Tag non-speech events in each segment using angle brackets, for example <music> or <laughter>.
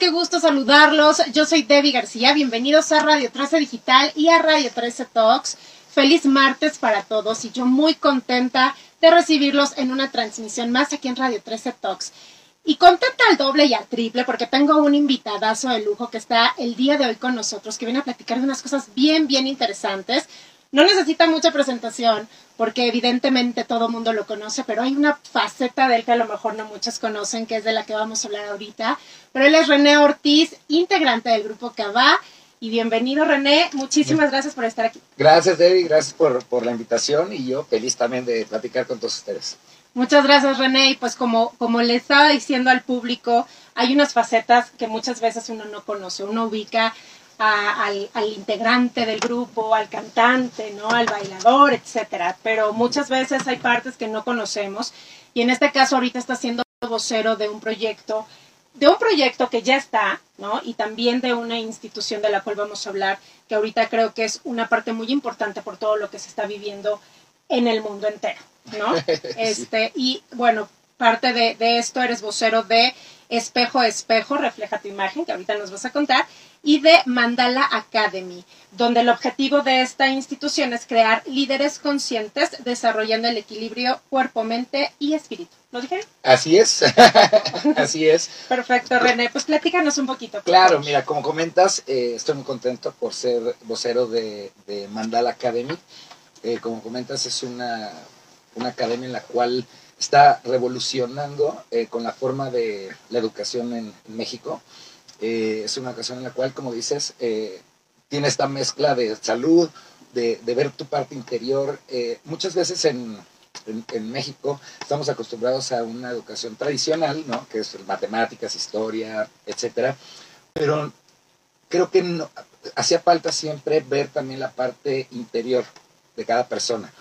Qué gusto saludarlos. Yo soy Debbie García. Bienvenidos a Radio 13 Digital y a Radio 13 Talks. Feliz martes para todos y yo muy contenta de recibirlos en una transmisión más aquí en Radio 13 Talks. Y contenta al doble y al triple porque tengo un invitadazo de lujo que está el día de hoy con nosotros, que viene a platicar de unas cosas bien, bien interesantes. No necesita mucha presentación porque evidentemente todo el mundo lo conoce, pero hay una faceta de él que a lo mejor no muchos conocen, que es de la que vamos a hablar ahorita. Pero él es René Ortiz, integrante del grupo Cabá. Y bienvenido René, muchísimas gracias por estar aquí. Gracias Debbie, gracias por, por la invitación y yo feliz también de platicar con todos ustedes. Muchas gracias René y pues como, como le estaba diciendo al público, hay unas facetas que muchas veces uno no conoce, uno ubica a, al, al, integrante del grupo, al cantante, ¿no? al bailador, etcétera. Pero muchas veces hay partes que no conocemos y en este caso ahorita está siendo vocero de un proyecto, de un proyecto que ya está, ¿no? Y también de una institución de la cual vamos a hablar, que ahorita creo que es una parte muy importante por todo lo que se está viviendo en el mundo entero, ¿no? <laughs> Este, y bueno, parte de, de esto eres vocero de Espejo Espejo, refleja tu imagen, que ahorita nos vas a contar, y de Mandala Academy, donde el objetivo de esta institución es crear líderes conscientes desarrollando el equilibrio cuerpo, mente y espíritu. ¿Lo dije? Así es, <laughs> así es. Perfecto, René, pues platícanos un poquito. Claro, mira, como comentas, eh, estoy muy contento por ser vocero de, de Mandala Academy. Eh, como comentas, es una, una academia en la cual está revolucionando eh, con la forma de la educación en, México. Eh, es una ocasión en la cual, como dices, eh, tiene esta mezcla de salud, de, ver tu parte interior. Muchas veces en, en, en, México estamos acostumbrados a una educación tradicional, ¿no? que es matemáticas, historia, etcétera, pero creo que no, hacía falta siempre ver también la parte interior de cada persona.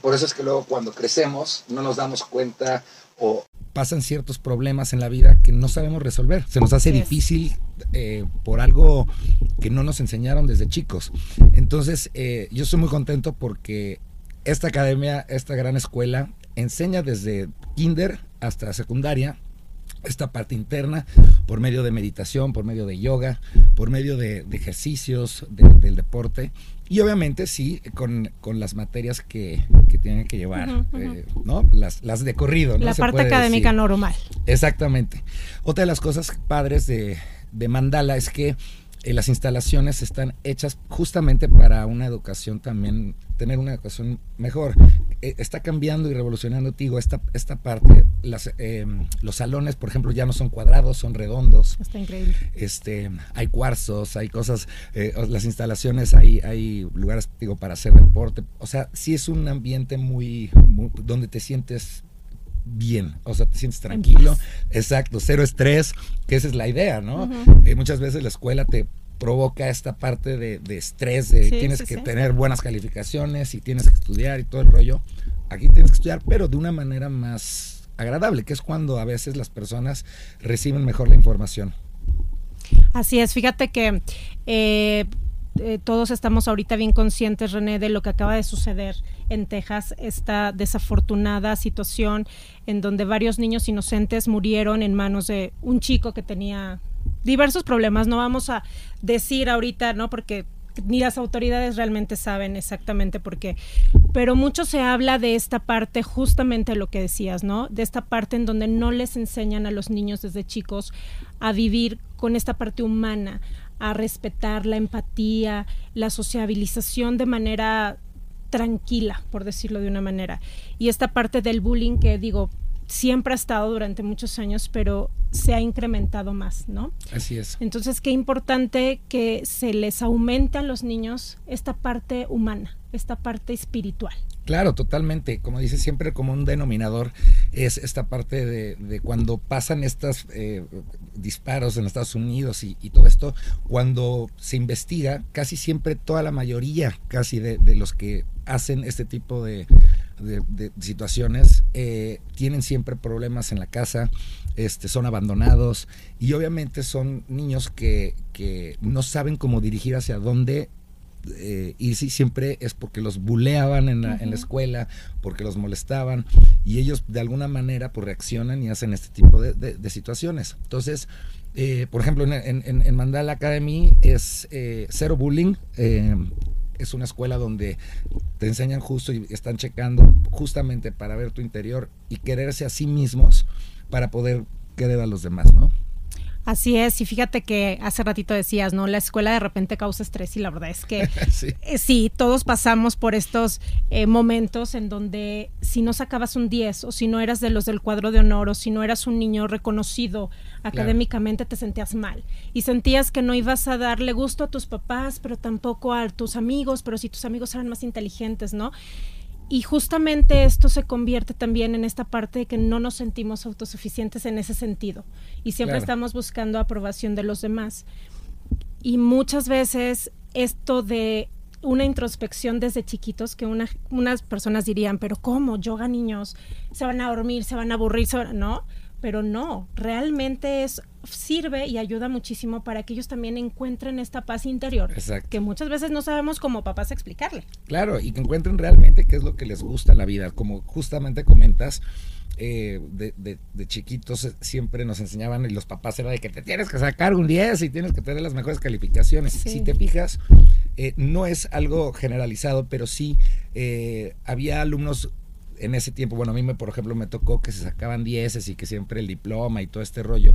Por eso es que luego cuando crecemos no nos damos cuenta o pasan ciertos problemas en la vida que no sabemos resolver. Se nos hace sí. difícil eh, por algo que no nos enseñaron desde chicos. Entonces, eh, yo estoy muy contento porque esta academia, esta gran escuela, enseña desde kinder hasta secundaria esta parte interna por medio de meditación, por medio de yoga, por medio de, de ejercicios, de, del deporte y obviamente sí con, con las materias que, que, tienen que llevar, uh -huh, uh -huh. Eh, ¿no? Las, las de corrido. ¿no? La parte académica decir. normal. Exactamente. Otra de las cosas padres de, de Mandala es que eh, las instalaciones están hechas justamente para una educación también, tener una educación mejor. Eh, está cambiando y revolucionando, digo, esta, esta parte. Las, eh, los salones, por ejemplo, ya no son cuadrados, son redondos. Está increíble. Este, hay cuarzos, hay cosas, eh, las instalaciones, hay, hay lugares, digo, para hacer deporte. O sea, sí es un ambiente muy, muy donde te sientes bien, o sea, te sientes tranquilo, exacto, cero estrés, que esa es la idea, ¿no? Uh -huh. eh, muchas veces la escuela te provoca esta parte de, de estrés, de sí, tienes sí, que sí. tener buenas calificaciones y tienes que estudiar y todo el rollo. Aquí tienes que estudiar, pero de una manera más agradable, que es cuando a veces las personas reciben mejor la información. Así es, fíjate que eh, eh, todos estamos ahorita bien conscientes, René, de lo que acaba de suceder en Texas, esta desafortunada situación en donde varios niños inocentes murieron en manos de un chico que tenía diversos problemas. No vamos a decir ahorita, ¿no? Porque ni las autoridades realmente saben exactamente por qué. Pero mucho se habla de esta parte, justamente lo que decías, ¿no? De esta parte en donde no les enseñan a los niños desde chicos a vivir con esta parte humana, a respetar la empatía, la sociabilización de manera tranquila, por decirlo de una manera. Y esta parte del bullying que digo, siempre ha estado durante muchos años, pero se ha incrementado más, ¿no? Así es. Entonces, qué importante que se les aumente a los niños esta parte humana, esta parte espiritual. Claro, totalmente. Como dice siempre, como un denominador es esta parte de, cuando pasan estos eh, disparos en Estados Unidos y, todo esto, cuando se investiga, casi siempre toda la mayoría, casi de, los que hacen este tipo de, situaciones, eh, tienen siempre problemas en la casa, este, son abandonados y obviamente son niños que, que no saben cómo dirigir hacia dónde eh, y sí, siempre es porque los buleaban en la, escuela, porque los molestaban, y ellos de alguna manera pues reaccionan y hacen este tipo de, situaciones. Entonces, eh, por ejemplo, en, Mandala Academy es eh, cero bullying. Es una escuela donde te enseñan justo y están checando justamente para ver tu interior y quererse a sí mismos para poder querer a los demás, ¿no? Así es, y fíjate que hace ratito decías, ¿no? La escuela de repente causa estrés y la verdad es que <laughs> eh, sí, todos pasamos por estos eh, momentos en donde si no sacabas un 10 o si no eras de los del cuadro de honor o si no eras un niño reconocido académicamente te sentías mal y sentías que no ibas a darle gusto a tus papás, pero tampoco a tus amigos, pero si tus amigos eran más inteligentes, ¿no? Y justamente esto se convierte también en esta parte de que no nos sentimos autosuficientes en ese sentido. Y siempre estamos buscando aprobación de los demás. Y muchas veces esto de una introspección desde chiquitos que unas personas dirían, pero ¿cómo? Yoga niños, se van a dormir, se van a aburrir, ¿no? Pero no, realmente es sirve y ayuda muchísimo para que ellos también encuentren esta paz interior. Que muchas veces no sabemos como papás explicarle. Claro, y que encuentren realmente qué es lo que les gusta en la vida. Como justamente comentas, eh, de, de, chiquitos eh, siempre nos enseñaban y los papás era de que te tienes que sacar un 10 y tienes que tener las mejores calificaciones. Si te fijas, eh, no es algo generalizado, pero sí había alumnos en ese tiempo, bueno, a mí me, por ejemplo, me tocó que se sacaban 10 y que siempre el diploma y todo este rollo.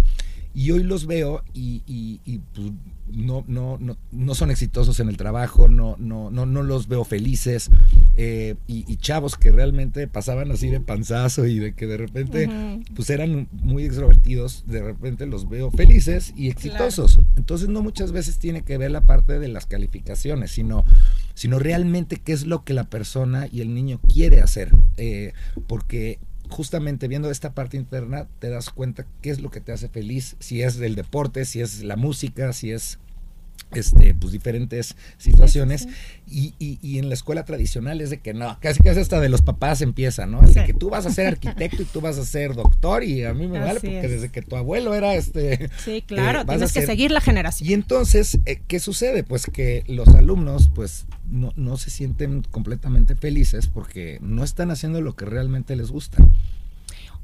Y hoy los veo y, y, pues, no, no, no, no, son exitosos en el trabajo, no, no, no, no los veo felices. Eh, y, chavos que realmente pasaban así de panzazo y de que de repente pues eran muy extrovertidos, de repente los veo felices y exitosos. Entonces no muchas veces tiene que ver la parte de las calificaciones, sino, sino realmente qué es lo que la persona y el niño quiere hacer. Eh, porque justamente viendo esta parte interna te das cuenta qué es lo que te hace feliz, si es del deporte, si es la música, si es este, pues diferentes situaciones Y, y, en la escuela tradicional es de que no, casi casi hasta de los papás empieza, ¿no? de que tú vas a ser arquitecto y tú vas a ser doctor y a mí me vale porque desde que tu abuelo era este... Sí, claro, eh, tienes que seguir la generación. Y entonces, eh, ¿qué sucede? Pues que los alumnos pues no, no se sienten completamente felices porque no están haciendo lo que realmente les gusta.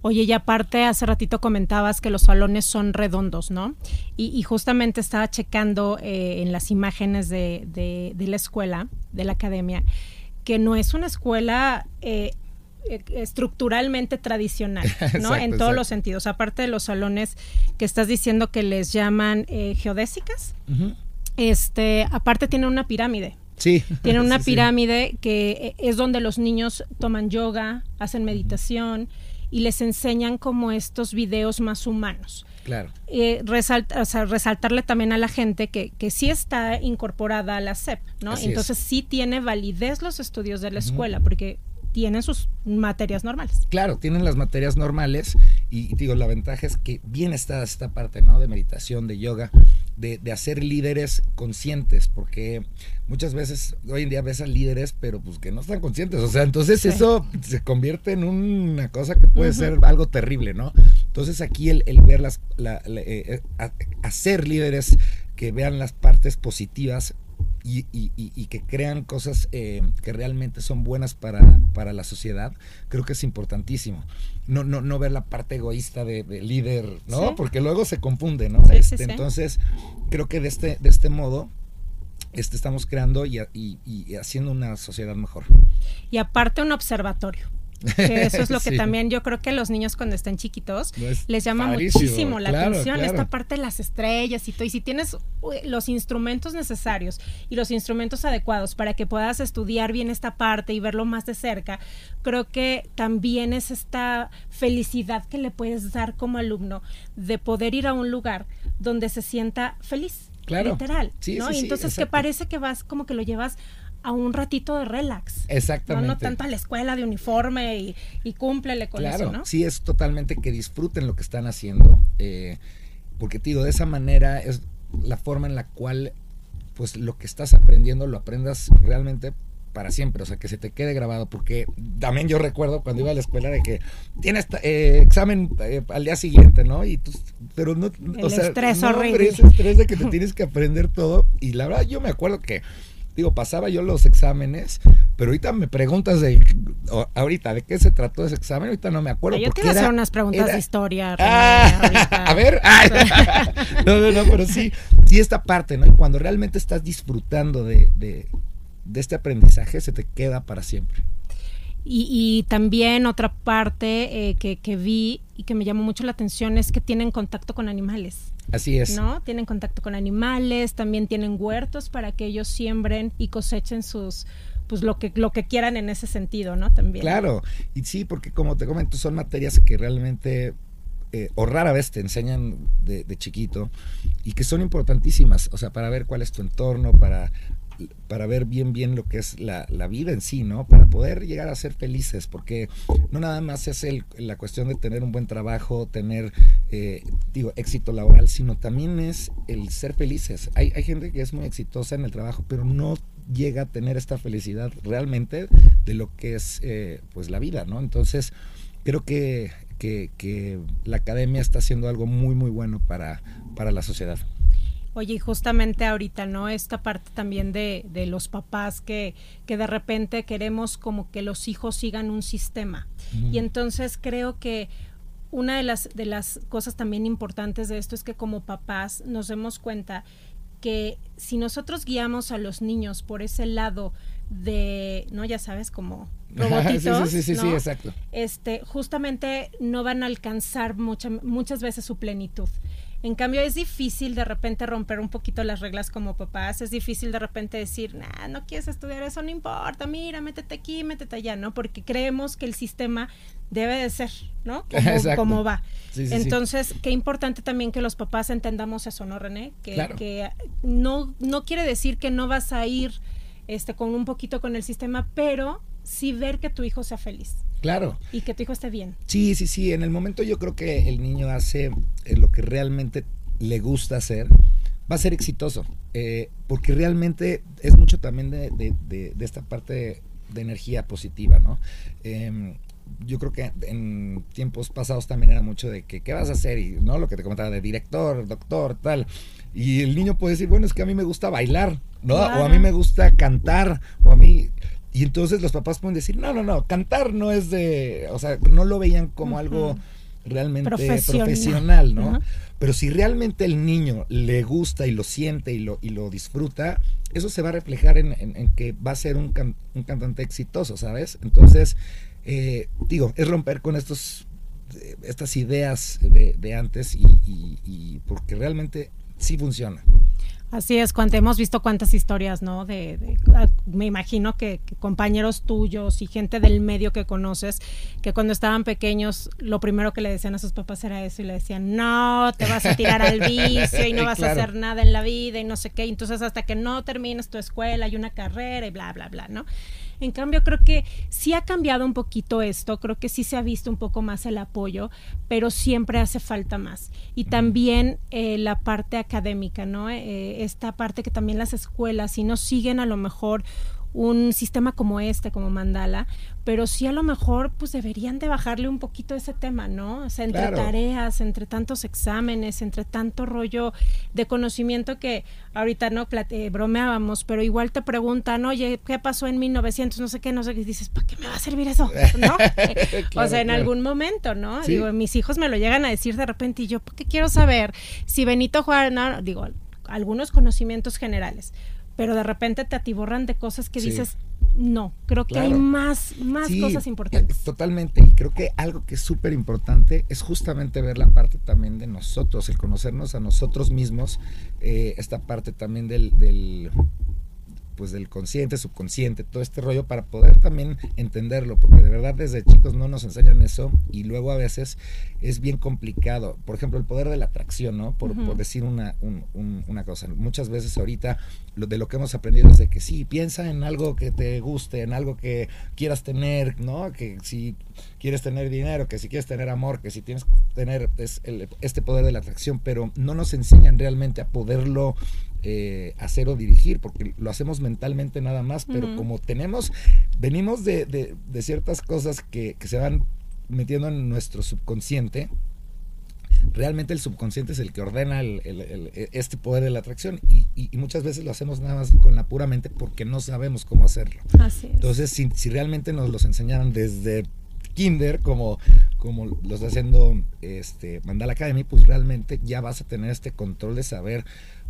Oye, y aparte, hace ratito comentabas que los salones son redondos, ¿no? Y, justamente estaba checando eh, en las imágenes de, de, la escuela, de la academia, que no es una escuela eh, eh, estructuralmente tradicional, <laughs> ¿no? en todos los sentidos. Aparte de los salones que estás diciendo que les llaman geodésicas, este, aparte tiene una pirámide. Sí. Tiene <laughs> una pirámide que es donde los niños toman yoga, hacen meditación y les enseñan como estos videos más humanos. Claro. Eh, resaltarle también a la gente que, que sí está incorporada a la SEP, ¿no? Entonces sí tiene validez los estudios de la escuela, porque tienen sus materias normales. Claro, tienen las materias normales y, digo, la ventaja es que bien está esta parte, ¿no? De meditación, de yoga, de, de, hacer líderes conscientes, porque muchas veces hoy en día ves a líderes, pero pues que no están conscientes, o sea, entonces eso se convierte en una cosa que puede ser algo terrible, ¿no? Entonces aquí el, el ver las, la, eh, eh, hacer líderes que vean las partes positivas y, y, y, que crean cosas eh, que realmente son buenas para, para, la sociedad, creo que es importantísimo. No, no, no ver la parte egoísta de, líder, ¿no? Porque luego se confunde, ¿no? Este, entonces, creo que de este, de este modo este, estamos creando y, y haciendo una sociedad mejor. Y aparte un observatorio. Que eso es <laughs> lo que también yo creo que los niños cuando están chiquitos les llama muchísimo la atención, esta parte de las estrellas y todo. Y si tienes los instrumentos necesarios y los instrumentos adecuados para que puedas estudiar bien esta parte y verlo más de cerca, creo que también es esta felicidad que le puedes dar como alumno de poder ir a un lugar donde se sienta feliz. Claro. Literal. ¿no? y entonces que parece que vas como que lo llevas a un ratito de relax. Exactamente. No, tanto a la escuela de uniforme y, y cúmplele con eso, ¿no? Sí, es totalmente que disfruten lo que están haciendo. Eh, porque, digo, de esa manera es la forma en la cual, pues, lo que estás aprendiendo lo aprendas realmente para siempre, o sea, que se te quede grabado, porque también yo recuerdo cuando iba a la escuela de que tienes eh, examen eh, al día siguiente, ¿no? Y tú, pero no, o sea, estrés no, horrible. ese estrés de que te tienes que aprender todo, y la verdad yo me acuerdo que digo, pasaba yo los exámenes, pero ahorita me preguntas de, ahorita, ¿de qué se trató ese examen? Ahorita no me acuerdo. Yo quiero hacer unas preguntas de historia. Ah, <laughs> a ver, <laughs> no, no, no, pero sí, sí esta parte, ¿no? Y cuando realmente estás disfrutando de, de, de este aprendizaje, se te queda para siempre. Y, también otra parte eh, que, que, vi y que me llamó mucho la atención es que tienen contacto con animales. Así es. ¿No? Tienen contacto con animales, también tienen huertos para que ellos siembren y cosechen sus pues lo que lo que quieran en ese sentido, ¿no? También. Claro, y sí, porque como te comento, son materias que realmente eh, o rara vez te enseñan de, de, chiquito y que son importantísimas, o sea, para ver cuál es tu entorno, para para ver bien bien lo que es la, vida en sí, ¿no? Para poder llegar a ser felices, porque no nada más es el, la cuestión de tener un buen trabajo, tener, eh, digo, éxito laboral, sino también es el ser felices. Hay, hay gente que es muy exitosa en el trabajo, pero no llega a tener esta felicidad realmente de lo que es, eh, pues, la vida, ¿no? Entonces, creo que, que, que la academia está haciendo algo muy, muy bueno para, para la sociedad. Oye, y justamente ahorita, ¿no? Esta parte también de, de los papás que, que, de repente queremos como que los hijos sigan un sistema. Y entonces creo que una de las, de las cosas también importantes de esto es que como papás nos demos cuenta que si nosotros guiamos a los niños por ese lado de, ¿no? Ya sabes, como <laughs> robotitos, sí, sí, sí, sí, exacto. Este, justamente no van a alcanzar mucha, muchas veces su plenitud. En cambio, es difícil de repente romper un poquito las reglas como papás, es difícil de repente decir, nah, no quieres estudiar eso, no importa, mira, métete aquí, métete allá, ¿no? Porque creemos que el sistema debe de ser, ¿no? <laughs> Como, va. Entonces, qué importante también que los papás entendamos eso, ¿no, René? Que, que no, no quiere decir que no vas a ir este, con un poquito con el sistema, pero sí ver que tu hijo sea feliz. Claro. Y que tu hijo esté bien. Sí, sí, sí. En el momento yo creo que el niño hace eh, lo que realmente le gusta hacer, va a ser exitoso. Eh, porque realmente es mucho también de, de, esta parte de energía positiva, ¿no? Em, yo creo que en tiempos pasados también era mucho de que, ¿qué vas a hacer? Y, ¿no? Lo que te comentaba de director, doctor, tal. Y el niño puede decir, bueno, es que a mí me gusta bailar, ¿no? O a mí me gusta cantar, o a mí... Y entonces los papás pueden decir, no, no, no, cantar no es de, o sea, no lo veían como algo realmente profesional, ¿no? Pero si realmente el niño le gusta y lo siente y lo, y lo disfruta, eso se va a reflejar en, que va a ser un, un, cantante exitoso, ¿sabes? Entonces, eh, digo, es romper con estos estas ideas de, antes y, y porque realmente sí funciona. Así es, hemos visto cuántas historias, ¿no? De, ah, me imagino que, compañeros tuyos y gente del medio que conoces, que cuando estaban pequeños, lo primero que le decían a sus papás era eso y le decían, no, te vas a tirar al <laughs> vicio y no vas a hacer nada en la vida y no sé qué. Entonces, hasta que no termines tu escuela y una carrera y bla, bla, bla, ¿no? En cambio, creo que sí ha cambiado un poquito esto, creo que sí se ha visto un poco más el apoyo, pero siempre hace falta más. Y también eh, la parte académica, ¿no? Eh, esta parte que también las escuelas, si no siguen a lo mejor un sistema como este, como Mandala, pero sí a lo mejor pues deberían de bajarle un poquito ese tema, ¿no? O sea, entre tareas, entre tantos exámenes, entre tanto rollo de conocimiento que ahorita no eh, bromeábamos, pero igual te preguntan, oye, ¿qué pasó en 1900? No sé qué, no sé qué, y dices, ¿para qué me va a servir eso? ¿No? <laughs> <laughs> o sea, en algún momento, ¿no? Digo, mis hijos me lo llegan a decir de repente y yo, ¿por qué quiero saber si Benito Juárez, no, digo, algunos conocimientos generales, pero de repente te atiborran de cosas que dices, no, creo que hay más, más cosas importantes. Totalmente, y creo que algo que es súper importante es justamente ver la parte también de nosotros, el conocernos a nosotros mismos, eh, esta parte también del, del pues del consciente, subconsciente, todo este rollo para poder también entenderlo, porque de verdad desde chicos no nos enseñan eso y luego a veces es bien complicado. Por ejemplo, el poder de la atracción, ¿no? Por, decir una, una cosa. Muchas veces ahorita lo, de lo que hemos aprendido es de que sí, piensa en algo que te guste, en algo que quieras tener, ¿no? Que si quieres tener dinero, que si quieres tener amor, que si tienes que tener este poder de la atracción, pero no nos enseñan realmente a poderlo eh, hacer o dirigir, porque lo hacemos mentalmente nada más, pero como tenemos, venimos de, de, ciertas cosas que, que, se van metiendo en nuestro subconsciente, realmente el subconsciente es el que ordena el, este poder de la atracción y, y, muchas veces lo hacemos nada más con la pura mente porque no sabemos cómo hacerlo. Entonces, si, si realmente nos los enseñaran desde kinder como, como lo está haciendo este Mandala Academy, pues realmente ya vas a tener este control de saber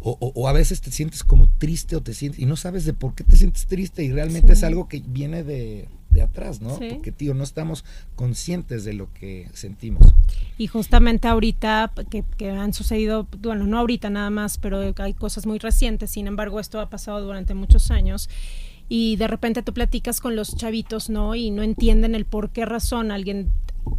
o, a veces te sientes como triste o te sientes y no sabes de por qué te sientes triste y realmente es algo que viene de, atrás, ¿no? Porque, tío, no estamos conscientes de lo que sentimos. Y justamente ahorita que, que, han sucedido, bueno, no ahorita nada más, pero hay cosas muy recientes, sin embargo, esto ha pasado durante muchos años y de repente tú platicas con los chavitos, ¿no? Y no entienden el por qué razón alguien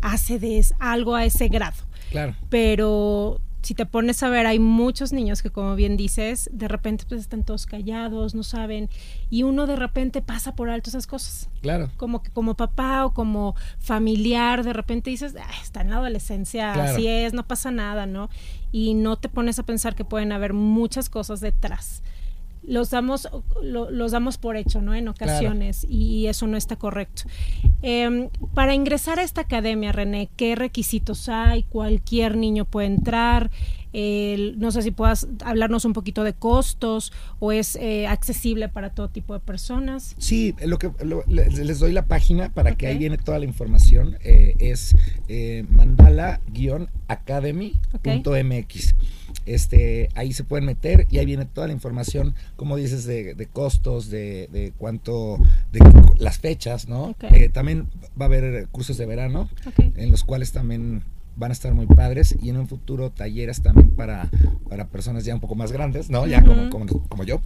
hace de algo a ese grado. Claro. Pero si te pones a ver, hay muchos niños que, como bien dices, de repente pues están todos callados, no saben, y uno de repente pasa por alto esas cosas. Claro. Como que como papá o como familiar, de repente dices, está en la adolescencia, así es, no pasa nada, ¿no? Y no te pones a pensar que pueden haber muchas cosas detrás los damos, los damos por hecho, ¿no? En ocasiones, y, eso no está correcto. Em, para ingresar a esta academia, René, ¿qué requisitos hay? ¿Cualquier niño puede entrar? no sé si puedas hablarnos un poquito de costos o es eh, accesible para todo tipo de personas. Sí, lo que les doy la página para que ahí viene toda la información. Eh, es eh, mandala-academy.mx. Este, ahí se pueden meter y ahí viene toda la información, como dices, de, costos, de, cuánto, de las fechas, ¿no? Eh, también va a haber cursos de verano, en los cuales también van a estar muy padres y en un futuro talleres también para, para personas ya un poco más grandes, ¿no? Ya como, como, yo.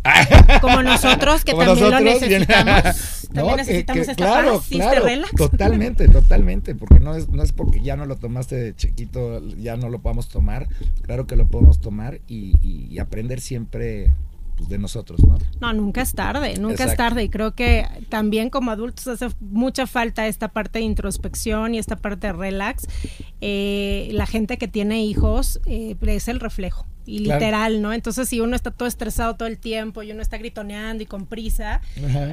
Como nosotros, que también lo necesitamos. <laughs> también necesitamos esta claro, claro, <laughs> Totalmente, totalmente, porque no es, no es porque ya no lo tomaste de chiquito, ya no lo podamos tomar, claro que lo podemos tomar y, y aprender siempre pues, de nosotros, ¿no? No, nunca es tarde, nunca es tarde. Y creo que también como adultos hace mucha falta esta parte de introspección y esta parte de relax. Eh, la gente que tiene hijos eh, es el reflejo y literal, ¿no? Entonces, si uno está todo estresado todo el tiempo y uno está gritoneando y con prisa,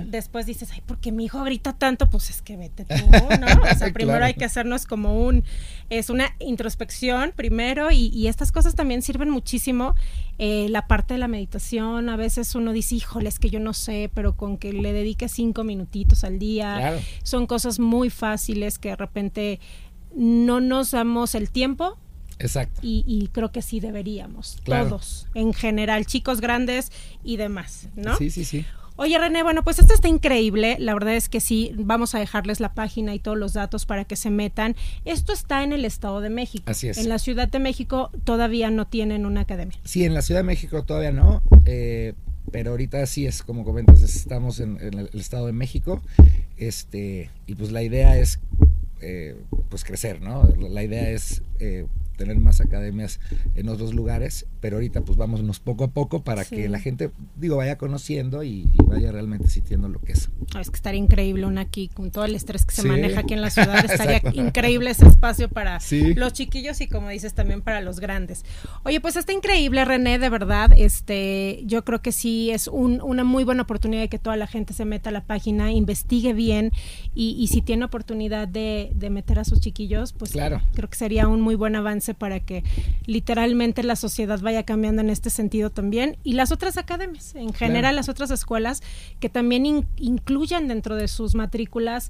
después dices, ay, ¿por qué mi hijo grita tanto? Pues es que vete tú, ¿no? <laughs> O sea, primero hay que hacernos como un, es una introspección primero y, estas cosas también sirven muchísimo. Eh, la parte de la meditación, a veces uno dice, híjole, es que yo no sé, pero con que le dedique cinco minutitos al día, son cosas muy fáciles que de repente no nos damos el tiempo Exacto. Y, creo que sí deberíamos, todos, en general, chicos grandes y demás, ¿no? Sí, sí, sí. Oye, René, bueno, pues esto está increíble. La verdad es que sí, vamos a dejarles la página y todos los datos para que se metan. Esto está en el Estado de México. Así es. En la Ciudad de México todavía no tienen una academia. Sí, en la Ciudad de México todavía no. Eh, pero ahorita sí es como comentas, estamos en, el, Estado de México. Este, y pues la idea es eh, pues crecer, ¿no? La idea es eh, tener más academias en otros lugares, pero ahorita pues vámonos poco a poco para que la gente, digo, vaya conociendo y, vaya realmente sintiendo lo que es. es que estaría increíble una aquí, con todo el estrés que se maneja aquí en la ciudad, <laughs> estaría increíble ese espacio para los chiquillos y como dices también para los grandes. Oye, pues está increíble René, de verdad, este, yo creo que sí es una muy buena oportunidad de que toda la gente se meta a la página, investigue bien y, si tiene oportunidad de, meter a sus chiquillos, pues claro. creo que sería un muy buen avance para que literalmente la sociedad vaya cambiando en este sentido también. Y las otras academias, en general las otras escuelas que también incluyan dentro de sus matrículas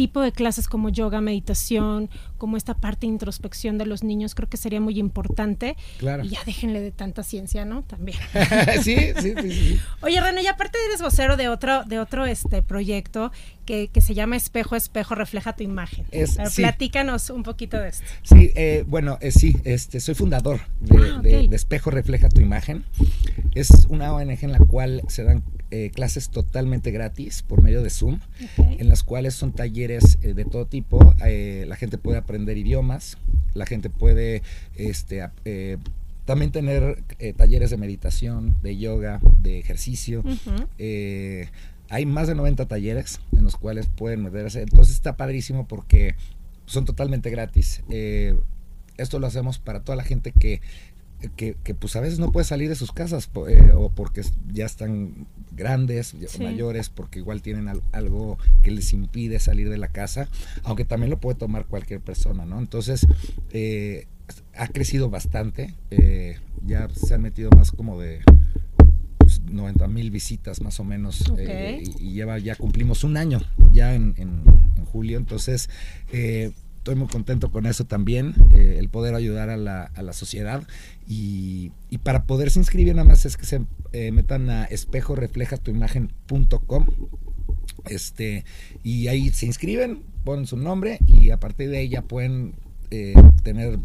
tipo de clases como yoga, meditación, como esta parte de introspección de los niños, creo que sería muy importante. Claro. Y ya déjenle de tanta ciencia, ¿no? También. <laughs> sí, sí, sí, sí. Oye, René, y aparte eres vocero de otro, de otro este proyecto que, que se llama Espejo, Espejo, Refleja tu imagen. Es- Pero sí. platícanos un poquito de esto. Sí, eh, bueno, eh, sí, este, soy fundador de, Ah, de Espejo Refleja tu Imagen. Es una ONG en la cual se dan eh, clases totalmente gratis por medio de Zoom, en las cuales son talleres eh, de todo tipo. Eh, la gente puede aprender idiomas, la gente puede este, también tener eh, talleres de meditación, de yoga, de ejercicio. Hay más de 90 talleres en los cuales pueden meterse. Entonces está padrísimo porque son totalmente gratis. Esto lo hacemos para toda la gente que, que, que, pues a veces no puede salir de sus casas eh, o porque ya están grandes, Sí. mayores, porque igual tienen al- algo que les impide salir de la casa, aunque también lo puede tomar cualquier persona, ¿no? Entonces, eh, ha crecido bastante, eh, ya se han metido más como de pues, 90 mil visitas más o menos eh, y, y lleva ya cumplimos un año ya en, en- en julio entonces eh, estoy muy contento con eso también eh, el poder ayudar a la, a la sociedad y, y para poderse inscribir nada más es que se eh, metan a espejoreflejatuimagen.com este y ahí se inscriben ponen su nombre y a partir de ahí ya pueden eh, tener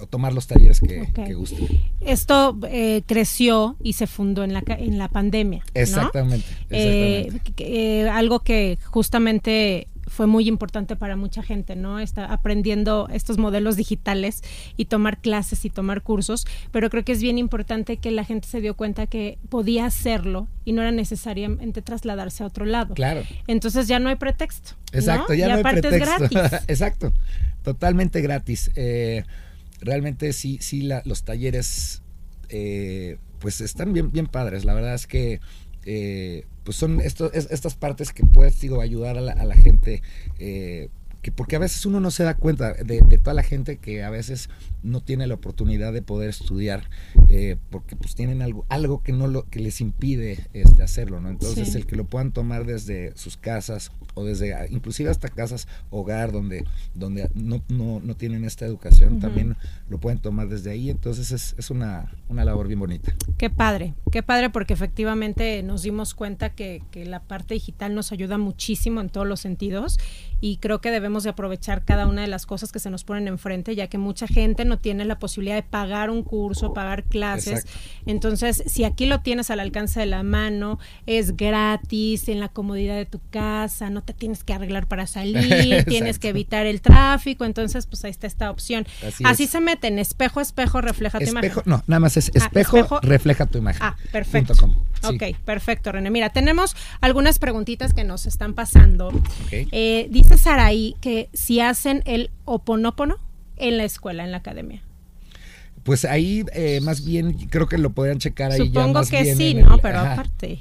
o tomar los talleres que, gusten Esto eh, creció y se fundó en la, en la pandemia. Exactamente. Exactamente. eh, algo que justamente fue muy importante para mucha gente, ¿no? Está aprendiendo estos modelos digitales y tomar clases y tomar cursos, pero creo que es bien importante que la gente se dio cuenta que podía hacerlo y no era necesariamente trasladarse a otro lado. Claro. Entonces ya no hay pretexto. ¿no? Exacto, ya y no hay pretexto. es gratis. <laughs> Exacto, totalmente gratis. Eh, realmente sí, sí, la- los talleres, eh, pues están bien, bien padres. La verdad es que, eh, pues son esto, es- estas partes que puedes, digo, ayudar a la, gente. eh, que porque a veces uno no se da cuenta de toda la gente que a veces no tiene la oportunidad de poder estudiar eh, porque pues tienen algo algo que no lo que les impide este hacerlo no entonces Sí. el que lo puedan tomar desde sus casas o desde ah, inclusive hasta casas hogar donde donde no, no, no tienen esta educación también lo pueden tomar desde ahí. Entonces es, es una, una labor bien bonita. Qué padre, qué padre porque efectivamente nos dimos cuenta que, que la parte digital nos ayuda muchísimo en todos los sentidos y creo que debemos de aprovechar cada una de las cosas que se nos ponen enfrente, ya que mucha gente no tiene la posibilidad de pagar un curso, pagar clases. Exacto. Entonces, si aquí lo tienes al alcance de la mano, es gratis, en la comodidad de tu casa, no te tienes que arreglar para salir, <laughs> tienes que evitar el tráfico, entonces pues ahí está esta opción. Así Así, es. se meten, espejo, espejo, refleja tu imagen. espejo no nada más es Ah, espejo, espejo. refleja tu imagen Ah, perfecto. Sí. Ok, perfecto, René. Mira, tenemos algunas preguntitas que nos están pasando. Eh, dice Saraí que si hacen el oponopono en la escuela, en la academia. Pues ahí eh, más bien creo que lo podrían checar ahí ya Supongo más que bien sí, ¿no? el- Pero ajá. aparte.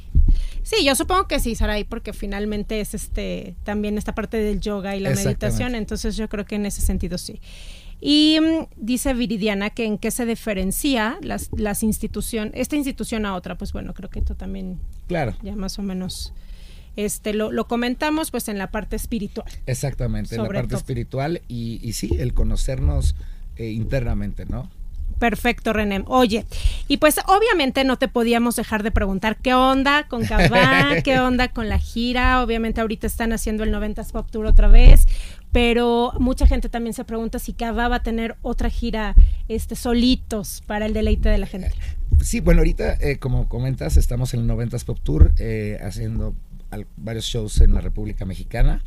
Sí, yo supongo que sí, Saraí, porque finalmente es este también esta parte del yoga y la meditación, entonces yo creo que en ese sentido sí. Y mm, dice Viridiana que en qué se diferencia las, las instituciones, esta institución a otra, pues bueno, creo que esto también Claro, ya más o menos este lo, lo comentamos pues en la parte espiritual. exactamente, la Sobre parte todo. espiritual y, y sí, el conocernos eh, internamente, ¿no? Perfecto, René. Oye, y pues obviamente no te podíamos dejar de preguntar qué onda con Cabá, <laughs> qué onda con la gira. Obviamente ahorita están haciendo el 90s Pop Tour otra vez, pero mucha gente también se pregunta si Cabá va a tener otra gira este solitos para el deleite de la gente. Sí, bueno, ahorita, eh, como comentas, estamos en el 90s Pop Tour eh, haciendo varios shows en la República Mexicana.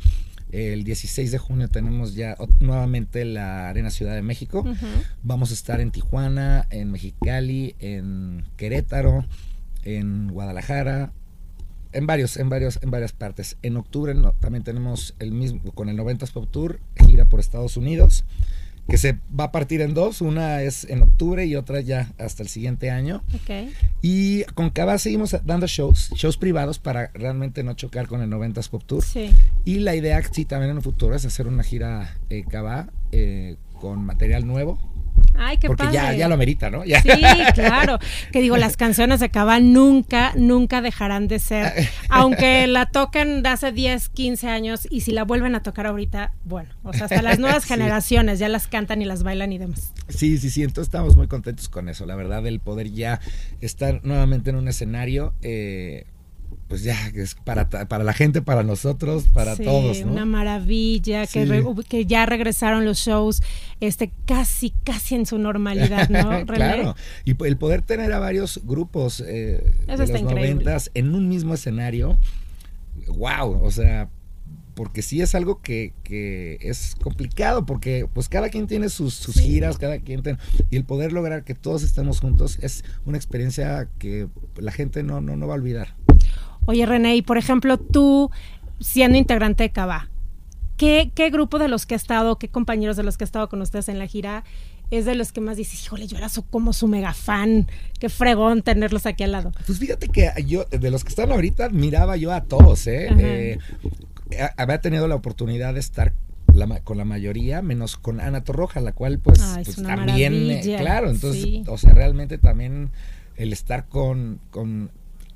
El 16 de junio tenemos ya nuevamente la Arena Ciudad de México. Vamos a estar en Tijuana, en Mexicali, en Querétaro, en Guadalajara, en varios, en varios, en varias partes. En octubre no, también tenemos el mismo con el 90s Pop Tour, gira por Estados Unidos, que se va a partir en dos, una es en octubre y otra ya hasta el siguiente año. Ok. Y con Cava seguimos dando shows, shows privados para realmente no chocar con el 90s Pop Tour. Sí. Y la idea, sí, también en un futuro es hacer una gira eh, Cava eh, con material nuevo. Ay, qué Porque ya, ya lo amerita, ¿no? Ya. Sí, claro. Que digo, las canciones de Cabá nunca, nunca dejarán de ser. <laughs> Aunque la tocan de hace 10, 15 años y si la vuelven a tocar ahorita, bueno, o sea, hasta las <laughs> nuevas Sí. generaciones ya las cantan y las bailan y demás. Sí, sí, sí. Entonces estamos muy contentos con eso. La verdad, el poder ya estar nuevamente en un escenario, eh, pues ya es para, para la gente, para nosotros, para Sí, todos, ¿no? Una maravilla, que, Sí. re- que ya regresaron los shows este casi, casi en su normalidad, ¿no? <laughs> Claro. Y el poder tener a varios grupos eh, de los noventas en un mismo escenario, wow, o sea, porque sí es algo que, que es complicado, porque pues cada quien tiene sus, sus Sí. giras, cada quien tiene, y el poder lograr que todos estemos juntos es una experiencia que la gente no, no, no va a olvidar. Oye, René, y por ejemplo, tú, siendo integrante de Cabá, ¿qué, ¿qué grupo de los que ha estado, qué compañeros de los que ha estado con ustedes en la gira es de los que más dices, híjole, yo era su- como su mega fan, qué fregón tenerlos aquí al lado? Pues fíjate que yo, de los que están ahorita, admiraba yo a todos, ¿eh? Eh, ha- había tenido la oportunidad de estar la con la mayoría, menos con Ana Torroja, la cual pues, pues, también, eh, claro, entonces, sí. o sea, realmente también el estar con, con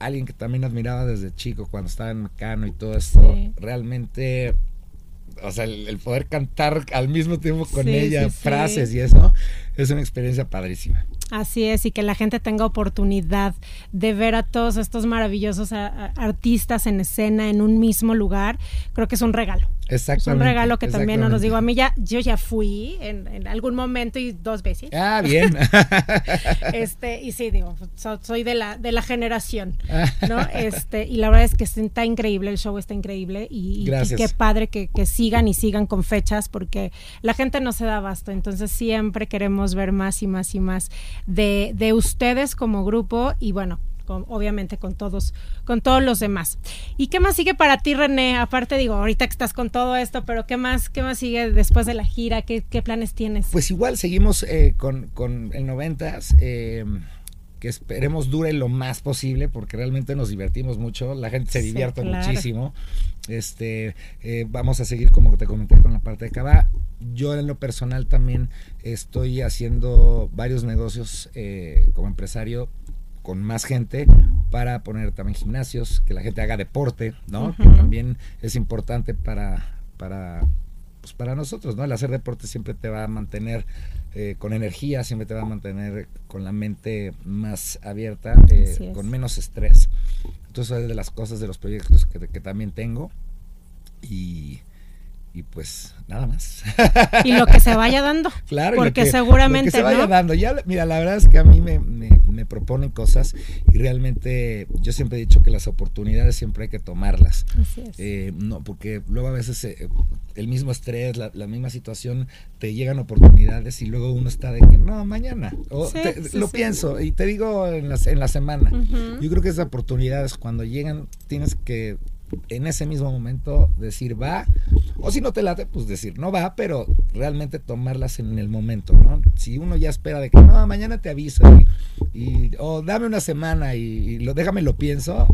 alguien que también admiraba desde chico cuando estaba en Mecano y todo esto, Sí. realmente, o sea, el, el poder cantar al mismo tiempo con Sí, ella sí, frases y eso, es una experiencia padrísima. Así es, y que la gente tenga oportunidad de ver a todos estos maravillosos a- a- artistas en escena en un mismo lugar, creo que es un regalo. Es un Exactamente. regalo que también no nos exactamente. digo a mí ya, yo ya fui en, en algún momento y dos veces. Ah, bien. <laughs> Este, y sí, digo, so- soy de la, de la generación, <laughs> ¿no? Este, y la verdad es que está increíble, el show está increíble y, y qué padre que, que sigan y sigan con fechas porque la gente no se da abasto, entonces siempre queremos ver más y más y más de, de ustedes como grupo y bueno, con- obviamente con todos, con todos los demás. ¿Y qué más sigue para ti, René? Aparte, digo, ahorita que estás con todo esto, pero ¿qué más, qué más sigue después de la gira? ¿Qué, qué planes tienes? Pues igual seguimos eh, con, con el noventas, eh, que esperemos dure lo más posible, porque realmente nos divertimos mucho, la gente se Sí, divierte claro. muchísimo. Este, eh, vamos a seguir como te comenté con la parte de Cava. Yo en lo personal también estoy haciendo varios negocios como empresario con más gente para poner también gimnasios, que la gente haga deporte, ¿no? Que también es importante para, para, pues para nosotros, ¿no? El hacer deporte siempre te va a mantener eh, con energía, siempre te va a mantener con la mente más abierta, eh, con menos estrés. Entonces es de las cosas, de los proyectos que, que también tengo. Y, y pues nada más. Y lo que se vaya dando. <laughs> Claro, Porque que- seguramente, lo que se vaya ¿no? dando. Ya, mira, la verdad es que a mí me, me- me proponen cosas y realmente yo siempre he dicho que las oportunidades siempre hay que tomarlas. Así es. Eh, no, porque luego a veces eh, el mismo estrés, la, la misma situación, te llegan oportunidades y luego uno está de que no, mañana. O Sí, te- sí, lo sí. pienso y te digo en la, en la semana. Yo creo que esas oportunidades cuando llegan tienes que en ese mismo momento decir va, o si no te late, pues decir no va, pero realmente tomarlas en el momento, ¿no? Si uno ya espera de que no, mañana te aviso y, y- o dame una semana y, y lo, déjame lo pienso,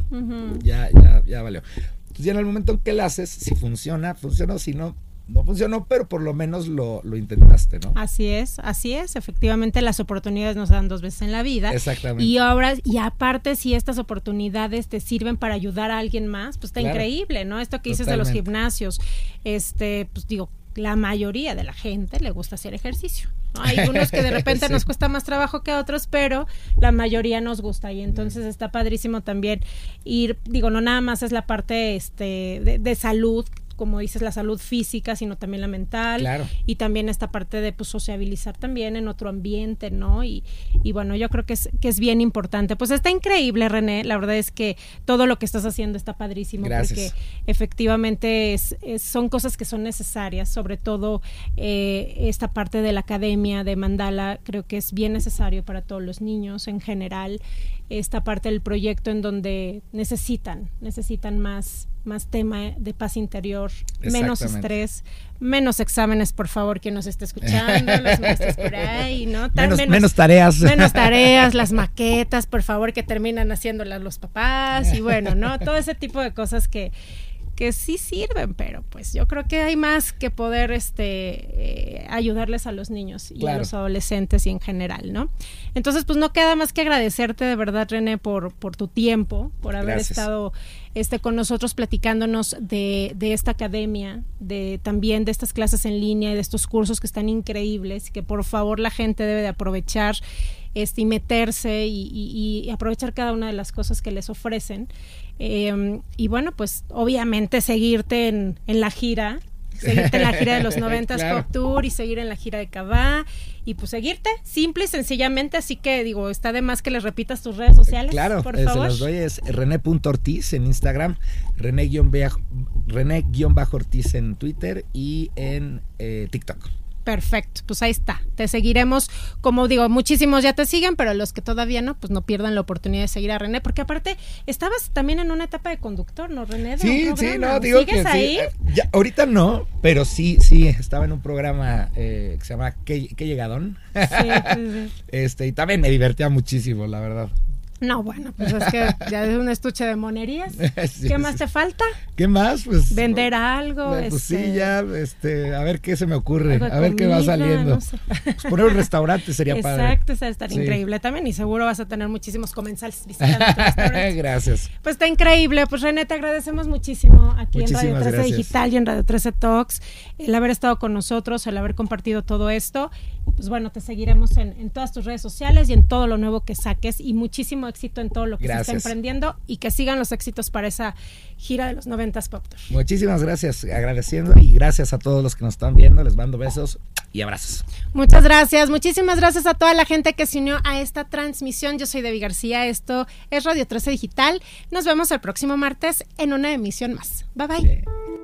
ya, ya, ya valió. Entonces ya en el momento en que la haces, si funciona, funcionó, si no, no funcionó, pero por lo menos lo, lo intentaste, ¿no? Así es, así es. Efectivamente, las oportunidades nos dan dos veces en la vida. Exactamente. Y ahora, y aparte, si estas oportunidades te sirven para ayudar a alguien más, pues está Claro. increíble, ¿no? Esto que dices de los gimnasios, este, pues digo, la mayoría de la gente le gusta hacer ejercicio. ¿no? Hay <laughs> unos que de repente Sí. nos cuesta más trabajo que otros, pero la mayoría nos gusta y entonces está padrísimo también ir, digo, no nada más es la parte este, de, de salud, como dices, la salud física, sino también la mental Claro. y también esta parte de pues, sociabilizar también en otro ambiente, ¿no? Y, y bueno, yo creo que es, que es bien importante. Pues está increíble, René, la verdad es que todo lo que estás haciendo está padrísimo Gracias. porque efectivamente es- es- son cosas que son necesarias, sobre todo eh, esta parte de la academia de Mandala, creo que es bien necesario para todos los niños en general, esta parte del proyecto en donde necesitan, necesitan más más tema de paz interior, menos estrés, menos exámenes, por favor, quien nos esté escuchando, los <laughs> maestros por ahí, ¿no? Tan Menos, menos tareas. menos tareas, <laughs> las maquetas, por favor, que terminan haciéndolas los papás y bueno, ¿no? Todo ese tipo de cosas que, que sí sirven, pero pues yo creo que hay más que poder este, eh, ayudarles a los niños y a los adolescentes y en general, ¿no? Entonces, pues no queda más que agradecerte de verdad, René, por, por tu tiempo, por haber estado este, con nosotros platicándonos de, de, esta academia, de también de estas clases en línea y de estos cursos que están increíbles y que por favor la gente debe de aprovechar este, y meterse y, aprovechar cada una de las cosas que les ofrecen. Em, y bueno, pues obviamente seguirte en, en la gira, seguirte en la gira de los <laughs> 90 Pop Tour y seguir en la gira de Cabá y pues seguirte simple y sencillamente, así que digo, está de más que les repitas tus redes sociales. Claro, por favor. se los doy es rené.ortiz en Instagram, rené-ortiz en Twitter y en eh, TikTok. Perfecto, pues ahí está. Te seguiremos. Como digo, muchísimos ya te siguen, pero los que todavía no, pues no pierdan la oportunidad de seguir a René, porque aparte estabas también en una etapa de conductor, ¿no, René? sí, sí, no, digo que ahí? Sí. Eh, ya, ahorita no, pero sí, sí, estaba en un programa eh, que se llama ¿Qué, qué llegadón? Sí, sí, <laughs> este, y también me divertía muchísimo, la verdad. No, bueno, pues es que ya es un estuche de monerías. <laughs> ¿Qué más te falta? ¿Qué más? Pues vender algo. Pues sí, este, ya, este, a ver qué se me ocurre, a ver qué va saliendo. Pues poner un restaurante sería <laughs> padre. Exacto, está estar increíble también y seguro vas a tener muchísimos comensales visitando <laughs> Gracias. Pues está increíble. Pues René, te agradecemos muchísimo aquí en Radio 13 Digital y en Radio 13 Talks el haber estado con nosotros, el haber compartido todo esto. Pues bueno, te seguiremos en, en todas tus redes sociales y en todo lo nuevo que saques y muchísimo éxito en todo lo que se está emprendiendo y que sigan los éxitos para esa gira de los 90s Pop Tour. Muchísimas gracias, agradeciendo y gracias a todos los que nos están viendo, les mando besos y abrazos. Muchas gracias, muchísimas gracias a toda la gente que se unió a esta transmisión. Yo soy Debbie García, esto es Radio 13 Digital. Nos vemos el próximo martes en una emisión más. Bye bye.